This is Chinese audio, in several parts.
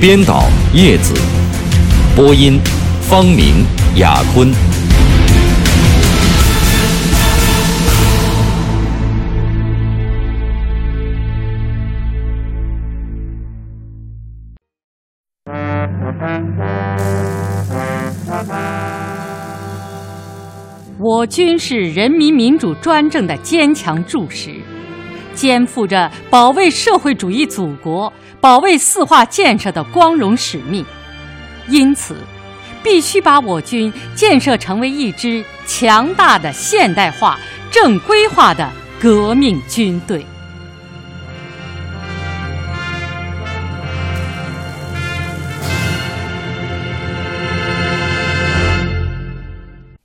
编导叶子，播音方明、雅坤。我军是人民民主专政的坚强柱石，肩负着保卫社会主义祖国。保卫四化建设的光荣使命，因此，必须把我军建设成为一支强大的现代化、正规化的革命军队。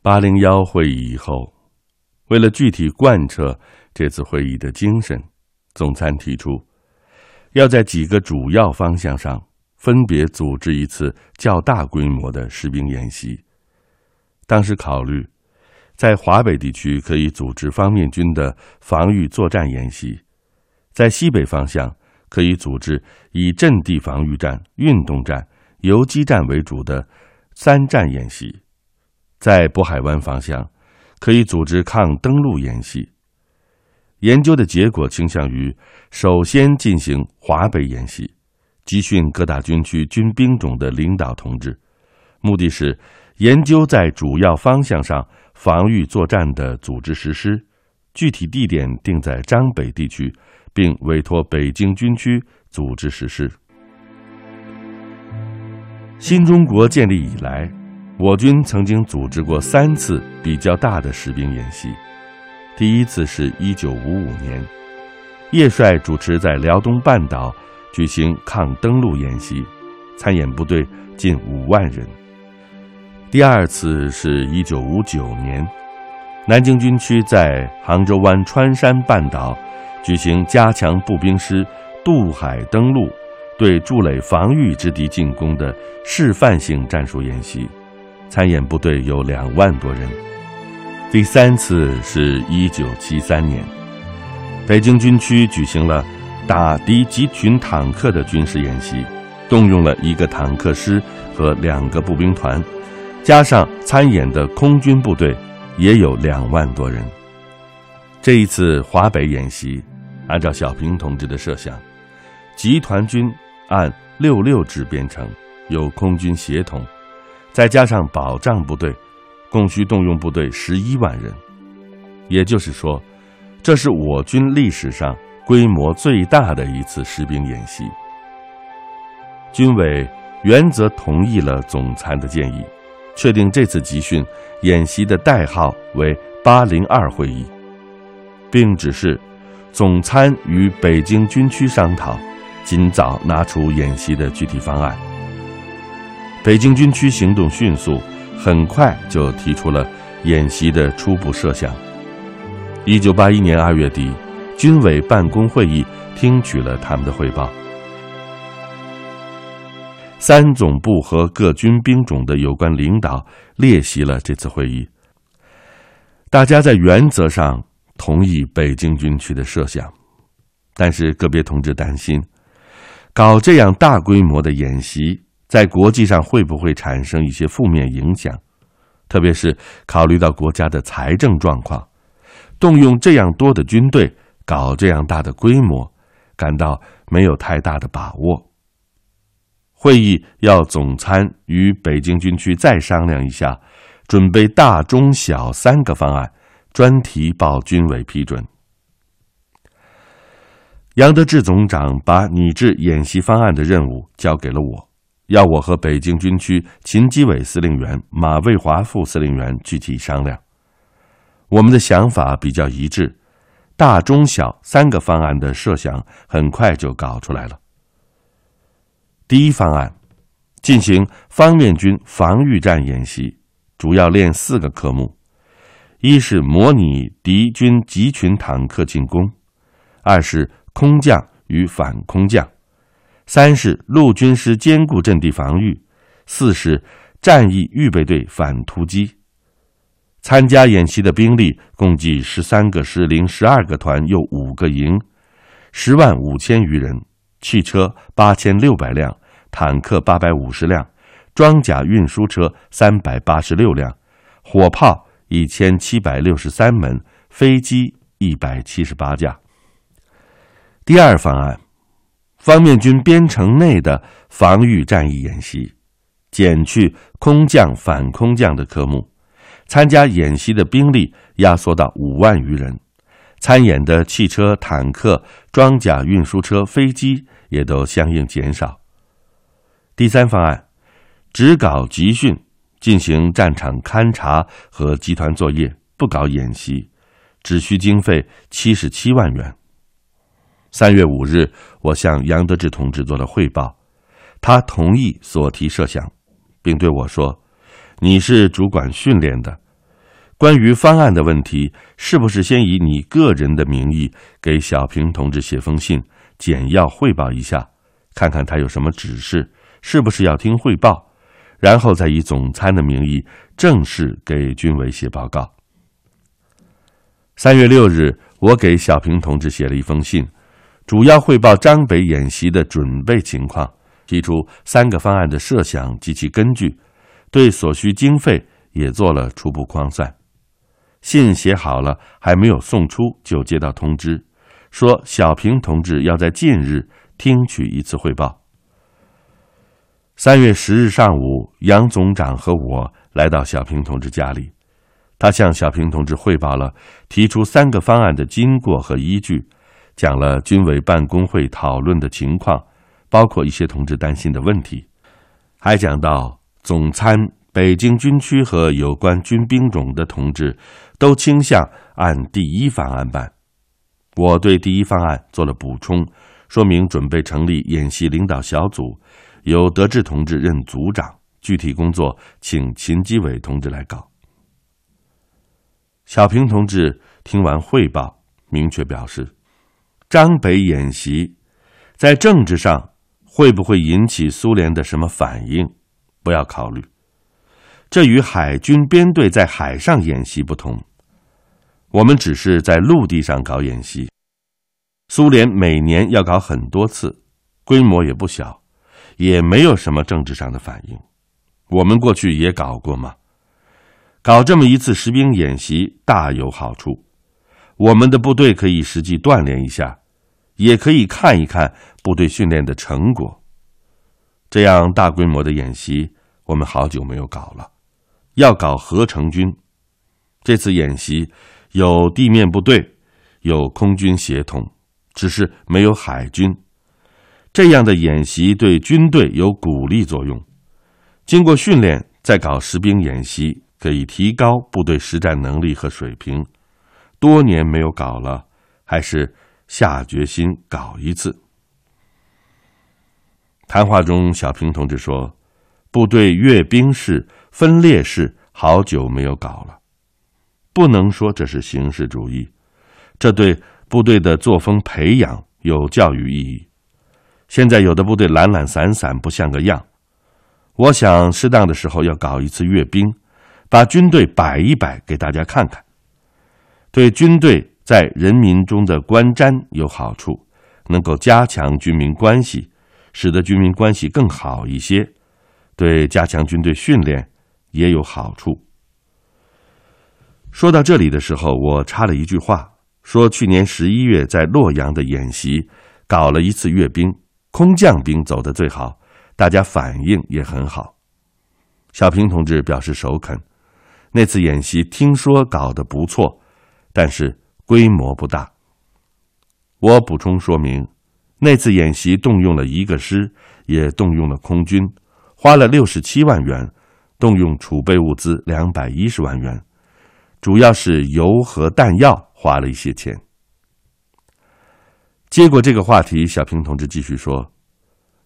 八零幺会议以后，为了具体贯彻这次会议的精神，总参提出。要在几个主要方向上分别组织一次较大规模的士兵演习。当时考虑，在华北地区可以组织方面军的防御作战演习，在西北方向可以组织以阵地防御战、运动战、游击战为主的三战演习，在渤海湾方向可以组织抗登陆演习。研究的结果倾向于首先进行华北演习，集训各大军区军兵种的领导同志，目的是研究在主要方向上防御作战的组织实施，具体地点定在张北地区，并委托北京军区组织实施。新中国建立以来，我军曾经组织过三次比较大的实兵演习。第一次是一九五五年，叶帅主持在辽东半岛举行抗登陆演习，参演部队近五万人。第二次是一九五九年，南京军区在杭州湾川山半岛举行加强步兵师渡海登陆、对筑垒防御之敌进攻的示范性战术演习，参演部队有两万多人。第三次是一九七三年，北京军区举行了打敌集群坦克的军事演习，动用了一个坦克师和两个步兵团，加上参演的空军部队，也有两万多人。这一次华北演习，按照小平同志的设想，集团军按六六制编成，由空军协同，再加上保障部队。共需动用部队十一万人，也就是说，这是我军历史上规模最大的一次实兵演习。军委原则同意了总参的建议，确定这次集训演习的代号为“八零二会议”，并指示总参与北京军区商讨，尽早拿出演习的具体方案。北京军区行动迅速。很快就提出了演习的初步设想。一九八一年二月底，军委办公会议听取了他们的汇报。三总部和各军兵种的有关领导列席了这次会议。大家在原则上同意北京军区的设想，但是个别同志担心，搞这样大规模的演习。在国际上会不会产生一些负面影响？特别是考虑到国家的财政状况，动用这样多的军队搞这样大的规模，感到没有太大的把握。会议要总参与北京军区再商量一下，准备大、中、小三个方案，专题报军委批准。杨德志总长把拟制演习方案的任务交给了我。要我和北京军区秦基伟司令员、马卫华副司令员具体商量。我们的想法比较一致，大、中、小三个方案的设想很快就搞出来了。第一方案，进行方面军防御战演习，主要练四个科目：一是模拟敌军集群坦克进攻；二是空降与反空降；三是陆军师坚固阵地防御；四是战役预备队反突击。参加演习的兵力共计十三个师、零十二个团、又五个营，十万五千余人，汽车八千六百辆。坦克八百五十辆，装甲运输车三百八十六辆，火炮一千七百六十三门，飞机一百七十八架。第二方案，方面军边城内的防御战役演习，减去空降、反空降的科目，参加演习的兵力压缩到五万余人，参演的汽车、坦克、装甲运输车、飞机也都相应减少。第三方案，只搞集训，进行战场勘察和集团作业，不搞演习，只需经费七十七万元。三月五日，我向杨德志同志做了汇报，他同意所提设想，并对我说：“你是主管训练的，关于方案的问题，是不是先以你个人的名义给小平同志写封信，简要汇报一下，看看他有什么指示？”是不是要听汇报，然后再以总参的名义正式给军委写报告？三月六日，我给小平同志写了一封信，主要汇报张北演习的准备情况，提出三个方案的设想及其根据，对所需经费也做了初步框算。信写好了，还没有送出，就接到通知，说小平同志要在近日听取一次汇报。三月十日上午，杨总长和我来到小平同志家里，他向小平同志汇报了提出三个方案的经过和依据，讲了军委办公会讨论的情况，包括一些同志担心的问题，还讲到总参、北京军区和有关军兵种的同志都倾向按第一方案办。我对第一方案做了补充，说明准备成立演习领导小组。由德志同志任组长，具体工作请秦基伟同志来搞。小平同志听完汇报，明确表示：张北演习在政治上会不会引起苏联的什么反应？不要考虑。这与海军编队在海上演习不同，我们只是在陆地上搞演习。苏联每年要搞很多次，规模也不小。也没有什么政治上的反应，我们过去也搞过嘛，搞这么一次实兵演习大有好处，我们的部队可以实际锻炼一下，也可以看一看部队训练的成果。这样大规模的演习，我们好久没有搞了，要搞合成军。这次演习有地面部队，有空军协同，只是没有海军。这样的演习对军队有鼓励作用，经过训练再搞实兵演习，可以提高部队实战能力和水平。多年没有搞了，还是下决心搞一次。谈话中，小平同志说：“部队阅兵式、分列式好久没有搞了，不能说这是形式主义，这对部队的作风培养有教育意义。”现在有的部队懒懒散散，不像个样。我想适当的时候要搞一次阅兵，把军队摆一摆，给大家看看，对军队在人民中的观瞻有好处，能够加强军民关系，使得军民关系更好一些，对加强军队训练也有好处。说到这里的时候，我插了一句话，说去年十一月在洛阳的演习，搞了一次阅兵。空降兵走得最好，大家反应也很好。小平同志表示首肯。那次演习听说搞得不错，但是规模不大。我补充说明，那次演习动用了一个师，也动用了空军，花了六十七万元，动用储备物资两百一十万元，主要是油和弹药花了一些钱。接过这个话题，小平同志继续说：“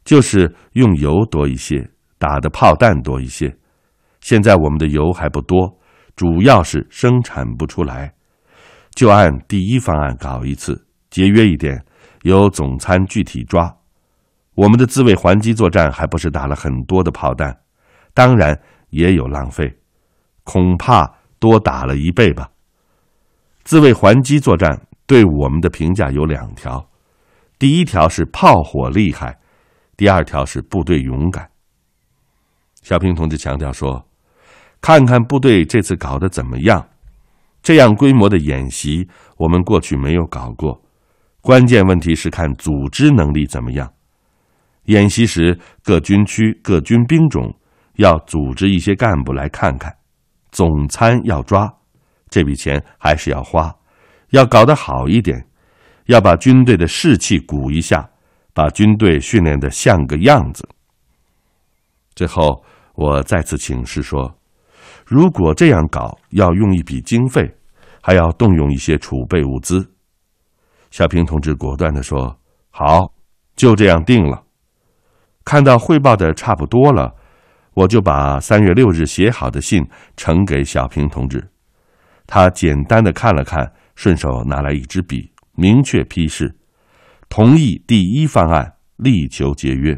就是用油多一些，打的炮弹多一些。现在我们的油还不多，主要是生产不出来，就按第一方案搞一次，节约一点，由总参具体抓。我们的自卫还击作战还不是打了很多的炮弹，当然也有浪费，恐怕多打了一倍吧。自卫还击作战对我们的评价有两条，第一条是炮火厉害，第二条是部队勇敢。小平同志强调说。看看部队这次搞得怎么样？这样规模的演习，我们过去没有搞过。关键问题是看组织能力怎么样。演习时，各军区、各军兵种要组织一些干部来看看，总参要抓，这笔钱还是要花，要搞得好一点，要把军队的士气鼓一下，把军队训练的像个样子。最后，我再次请示说。如果这样搞，要用一笔经费，还要动用一些储备物资。小平同志果断地说：“好，就这样定了。”看到汇报的差不多了，我就把三月六日写好的信呈给小平同志。他简单的看了看，顺手拿来一支笔，明确批示，同意第一方案，力求节约。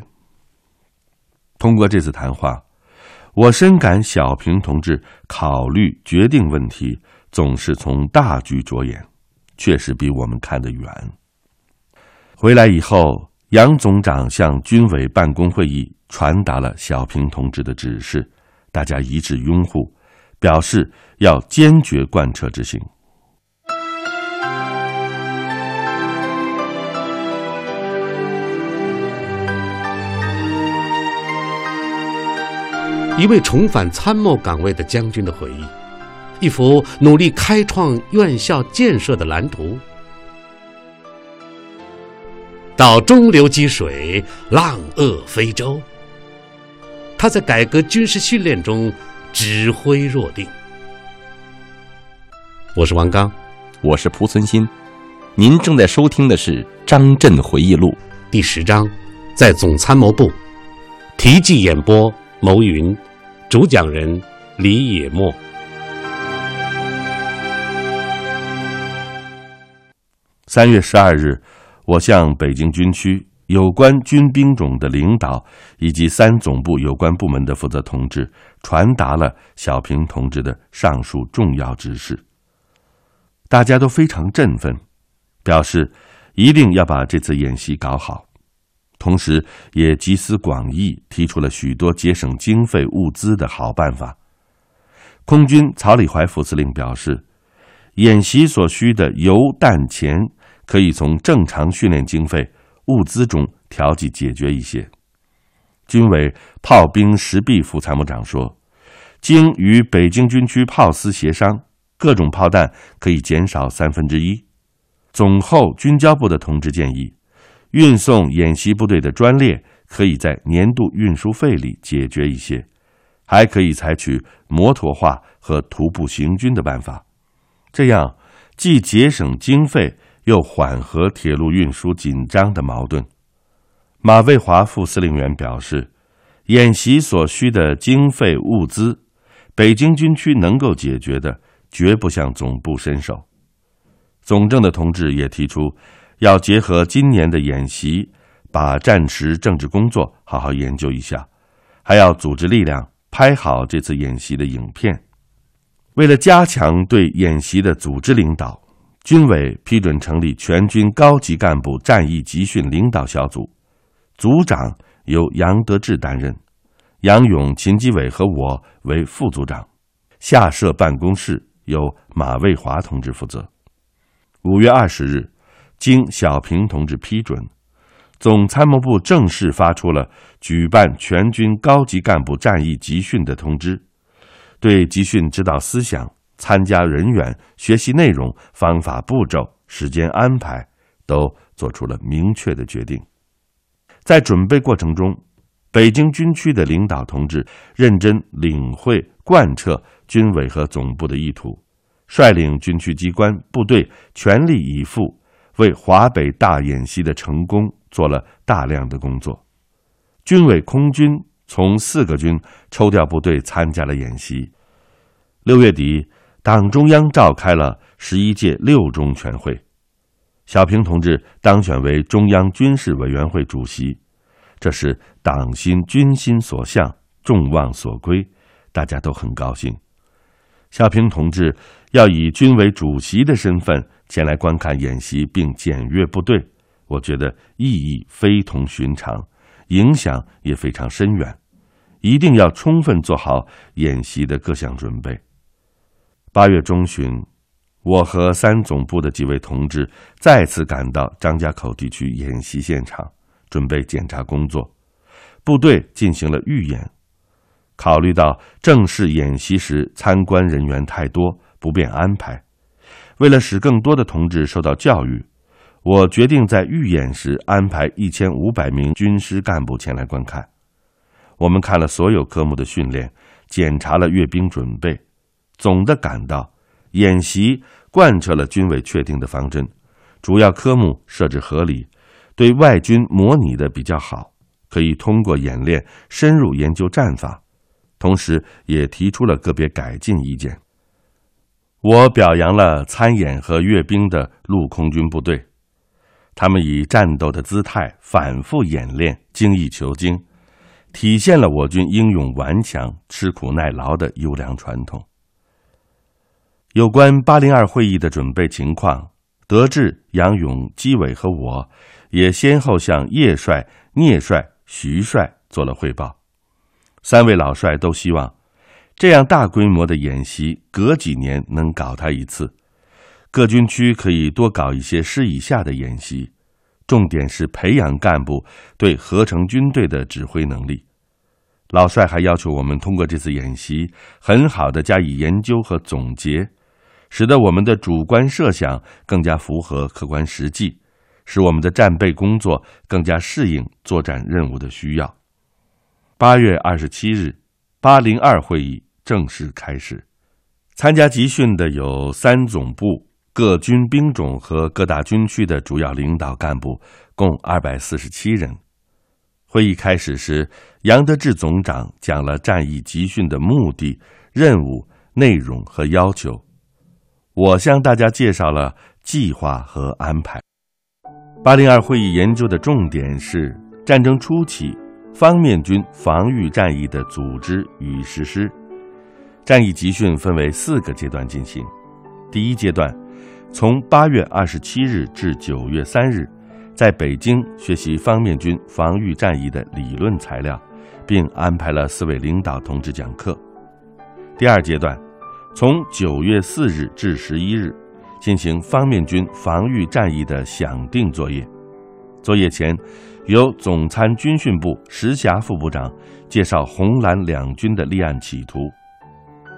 通过这次谈话。我深感小平同志考虑决定问题总是从大局着眼，确实比我们看得远。回来以后，杨总长向军委办公会议传达了小平同志的指示，大家一致拥护，表示要坚决贯彻执行。一位重返参谋岗位的将军的回忆，一幅努力开创院校建设的蓝图。到中流击水，浪遏飞舟。他在改革军事训练中指挥若定。我是王刚，我是蒲存昕，您正在收听的是《张震回忆录》第十章，在总参谋部，题记演播：牟云。主讲人李野墨。三月十二日，我向北京军区有关军兵种的领导以及三总部有关部门的负责同志传达了小平同志的上述重要指示。大家都非常振奋，表示一定要把这次演习搞好。同时，也集思广益，提出了许多节省经费物资的好办法。空军曹礼怀副司令表示，演习所需的油弹钱可以从正常训练经费物资中调剂解决一些。军委炮兵石壁副参谋长说，经与北京军区炮司协商，各种炮弹可以减少三分之一。总后军交部的同志建议。运送演习部队的专列可以在年度运输费里解决一些，还可以采取摩托化和徒步行军的办法，这样既节省经费，又缓和铁路运输紧张的矛盾。马卫华副司令员表示，演习所需的经费物资，北京军区能够解决的，绝不向总部伸手。总政的同志也提出。要结合今年的演习，把战时政治工作好好研究一下，还要组织力量拍好这次演习的影片。为了加强对演习的组织领导，军委批准成立全军高级干部战役集训领导小组，组长由杨德志担任，杨勇、秦基伟和我为副组长，下设办公室由马卫华同志负责。五月二十日。经小平同志批准，总参谋部正式发出了举办全军高级干部战役集训的通知，对集训指导思想、参加人员、学习内容、方法步骤、时间安排都做出了明确的决定。在准备过程中，北京军区的领导同志认真领会贯彻军委和总部的意图，率领军区机关部队全力以赴。为华北大演习的成功做了大量的工作，军委空军从四个军抽调部队参加了演习。六月底，党中央召开了十一届六中全会，小平同志当选为中央军事委员会主席，这是党心军心所向，众望所归，大家都很高兴。小平同志要以军委主席的身份前来观看演习并检阅部队，我觉得意义非同寻常，影响也非常深远，一定要充分做好演习的各项准备。八月中旬，我和三总部的几位同志再次赶到张家口地区演习现场，准备检查工作。部队进行了预演。考虑到正式演习时参观人员太多，不便安排，为了使更多的同志受到教育，我决定在预演时安排一千五百名军师干部前来观看。我们看了所有科目的训练，检查了阅兵准备，总的感到演习贯彻了军委确定的方针，主要科目设置合理，对外军模拟的比较好，可以通过演练深入研究战法。同时，也提出了个别改进意见。我表扬了参演和阅兵的陆空军部队，他们以战斗的姿态反复演练，精益求精，体现了我军英勇顽强、吃苦耐劳的优良传统。有关八零二会议的准备情况，德智、杨勇、基伟和我也先后向叶帅、聂帅、徐帅做了汇报。三位老帅都希望，这样大规模的演习隔几年能搞他一次，各军区可以多搞一些师以下的演习，重点是培养干部对合成军队的指挥能力。老帅还要求我们通过这次演习，很好的加以研究和总结，使得我们的主观设想更加符合客观实际，使我们的战备工作更加适应作战任务的需要。八月二十七日，八零二会议正式开始。参加集训的有三总部、各军兵种和各大军区的主要领导干部，共二百四十七人。会议开始时，杨德志总长讲了战役集训的目的、任务、内容和要求。我向大家介绍了计划和安排。八零二会议研究的重点是战争初期。方面军防御战役的组织与实施，战役集训分为四个阶段进行。第一阶段，从八月二十七日至九月三日，在北京学习方面军防御战役的理论材料，并安排了四位领导同志讲课。第二阶段，从九月四日至十一日，进行方面军防御战役的想定作业。作业前。由总参军训部石霞副部长介绍红蓝两军的立案企图。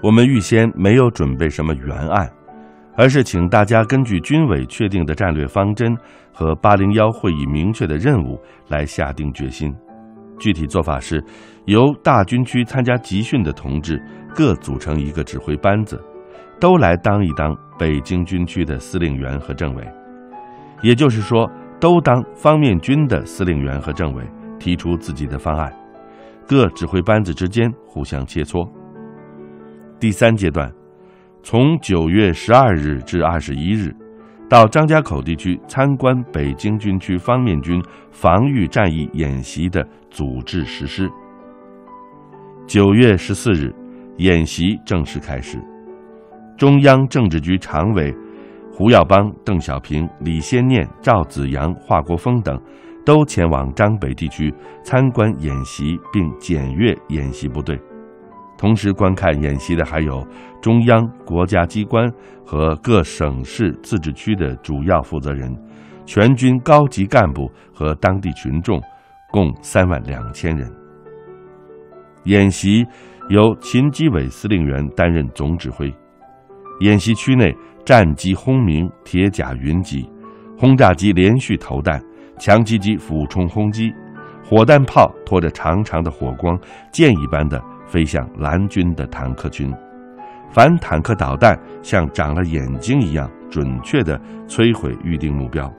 我们预先没有准备什么原案，而是请大家根据军委确定的战略方针和八零幺会议明确的任务来下定决心。具体做法是，由大军区参加集训的同志各组成一个指挥班子，都来当一当北京军区的司令员和政委。也就是说。都当方面军的司令员和政委提出自己的方案，各指挥班子之间互相切磋。第三阶段，从九月十二日至二十一日，到张家口地区参观北京军区方面军防御战役演习的组织实施。九月十四日，演习正式开始，中央政治局常委。胡耀邦、邓小平、李先念、赵子阳、华国锋等，都前往张北地区参观演习并检阅演习部队。同时观看演习的还有中央国家机关和各省市自治区的主要负责人、全军高级干部和当地群众，共三万两千人。演习由秦基伟司令员担任总指挥。演习区内。战机轰鸣，铁甲云集，轰炸机连续投弹，强击机俯冲轰击，火弹炮拖着长长的火光，箭一般的飞向蓝军的坦克群。反坦克导弹像长了眼睛一样，准确地摧毁预定目标。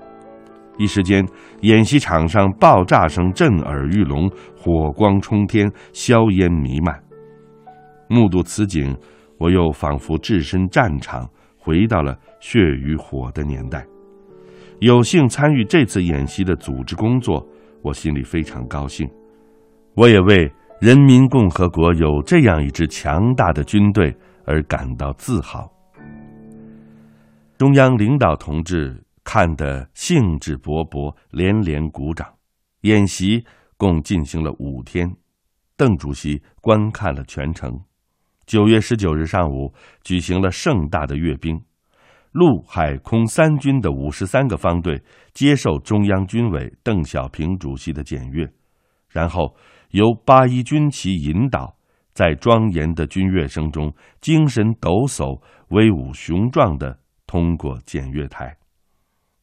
一时间，演习场上爆炸声震耳欲聋，火光冲天，硝烟弥漫。目睹此景，我又仿佛置身战场，回到了血与火的年代。有幸参与这次演习的组织工作，我心里非常高兴。我也为人民共和国有这样一支强大的军队而感到自豪。中央领导同志。看得兴致勃勃，连连鼓掌。演习共进行了五天，邓主席观看了全程。九月十九日上午，举行了盛大的阅兵。陆海空三军的五十三个方队接受中央军委邓小平主席的检阅，然后由八一军旗引导，在庄严的军乐声中，精神抖擞、威武雄壮地通过检阅台。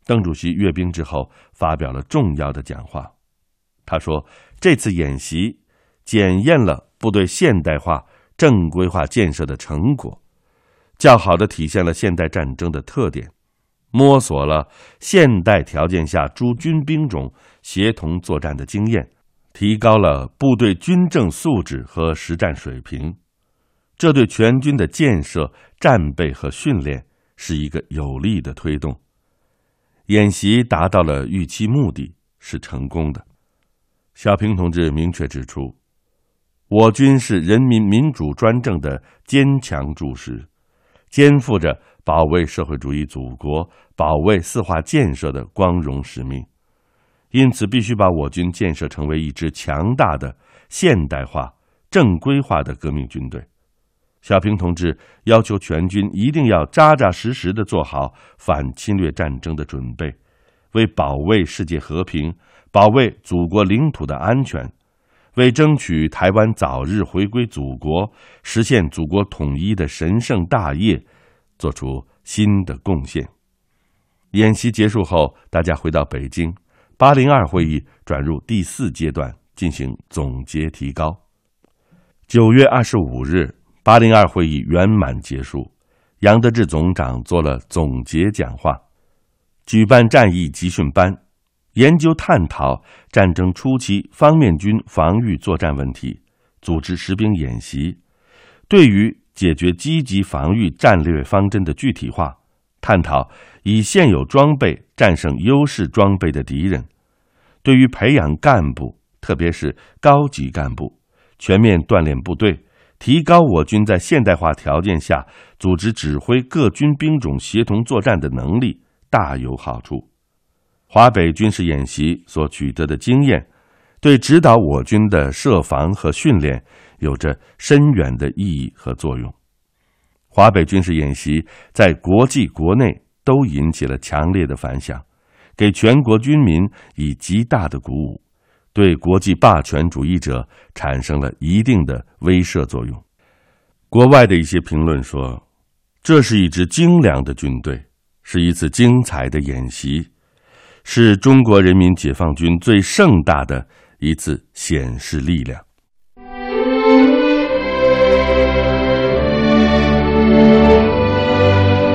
邓主席阅兵之后发表了重要的讲话，他说：“这次演习检验了部队现代化、正规化建设的成果，较好的体现了现代战争的特点，摸索了现代条件下诸军兵种协同作战的经验，提高了部队军政素质和实战水平。这对全军的建设、战备和训练是一个有力的推动。”演习达到了预期目的，是成功的。小平同志明确指出，我军是人民民主专政的坚强柱石，肩负着保卫社会主义祖国、保卫四化建设的光荣使命，因此必须把我军建设成为一支强大的现代化、正规化的革命军队。小平同志要求全军一定要扎扎实实的做好反侵略战争的准备，为保卫世界和平、保卫祖国领土的安全，为争取台湾早日回归祖国、实现祖国统一的神圣大业，做出新的贡献。演习结束后，大家回到北京，八零二会议转入第四阶段，进行总结提高。九月二十五日。八零二会议圆满结束，杨德志总长做了总结讲话，举办战役集训班，研究探讨战争初期方面军防御作战问题，组织实兵演习，对于解决积极防御战略方针的具体化，探讨以现有装备战胜优势装备的敌人，对于培养干部，特别是高级干部，全面锻炼部队。提高我军在现代化条件下组织指挥各军兵种协同作战的能力大有好处。华北军事演习所取得的经验，对指导我军的设防和训练有着深远的意义和作用。华北军事演习在国际国内都引起了强烈的反响，给全国军民以极大的鼓舞。对国际霸权主义者产生了一定的威慑作用。国外的一些评论说，这是一支精良的军队，是一次精彩的演习，是中国人民解放军最盛大的一次显示力量。